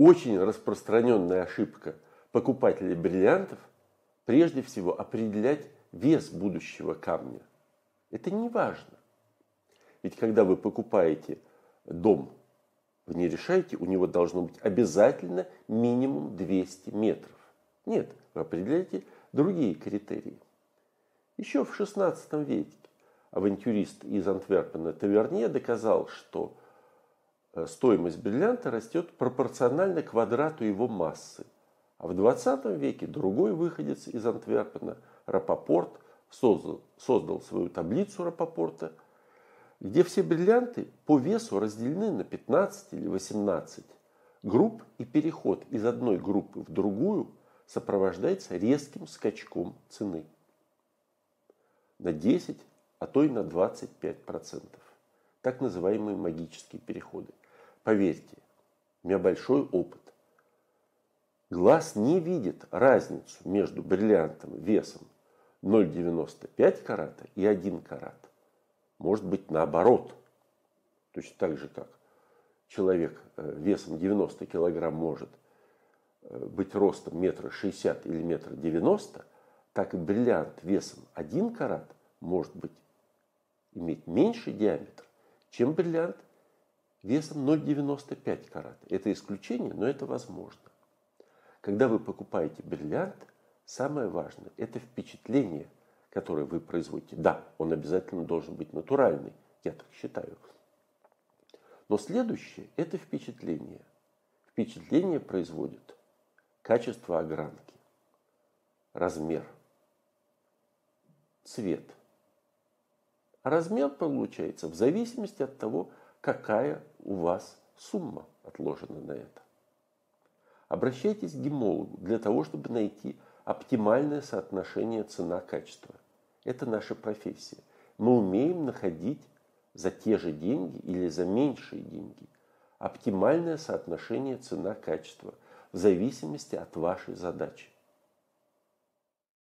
Очень распространенная ошибка покупателей бриллиантов прежде всего определять вес будущего камня. Это не важно. Ведь когда вы покупаете дом, вы не решаете, у него должно быть обязательно минимум 200 метров. Нет, вы определяете другие критерии. Еще в XVI веке авантюрист из Антверпена Таверне доказал, что стоимость бриллианта растет пропорционально квадрату его массы. А в 20 веке другой выходец из Антверпена, Рапопорт, создал, создал свою таблицу Рапопорта, где все бриллианты по весу разделены на 15 или 18 групп, и переход из одной группы в другую сопровождается резким скачком цены на 10, а то и на 25%. Так называемые магические переходы. Поверьте, у меня большой опыт. Глаз не видит разницу между бриллиантом весом 0,95 карата и 1 карат. Может быть наоборот. Точно так же, как человек э, весом 90 килограмм может э, быть ростом метра шестьдесят или метра девяносто, так и бриллиант весом 1 карат может быть иметь меньший диаметр, чем бриллиант весом 0,95 карат. Это исключение, но это возможно. Когда вы покупаете бриллиант, самое важное – это впечатление, которое вы производите. Да, он обязательно должен быть натуральный, я так считаю. Но следующее – это впечатление. Впечатление производит качество огранки, размер, цвет. А размер получается в зависимости от того, какая у вас сумма отложена на это. Обращайтесь к гемологу для того, чтобы найти оптимальное соотношение цена-качество. Это наша профессия. Мы умеем находить за те же деньги или за меньшие деньги оптимальное соотношение цена-качество в зависимости от вашей задачи.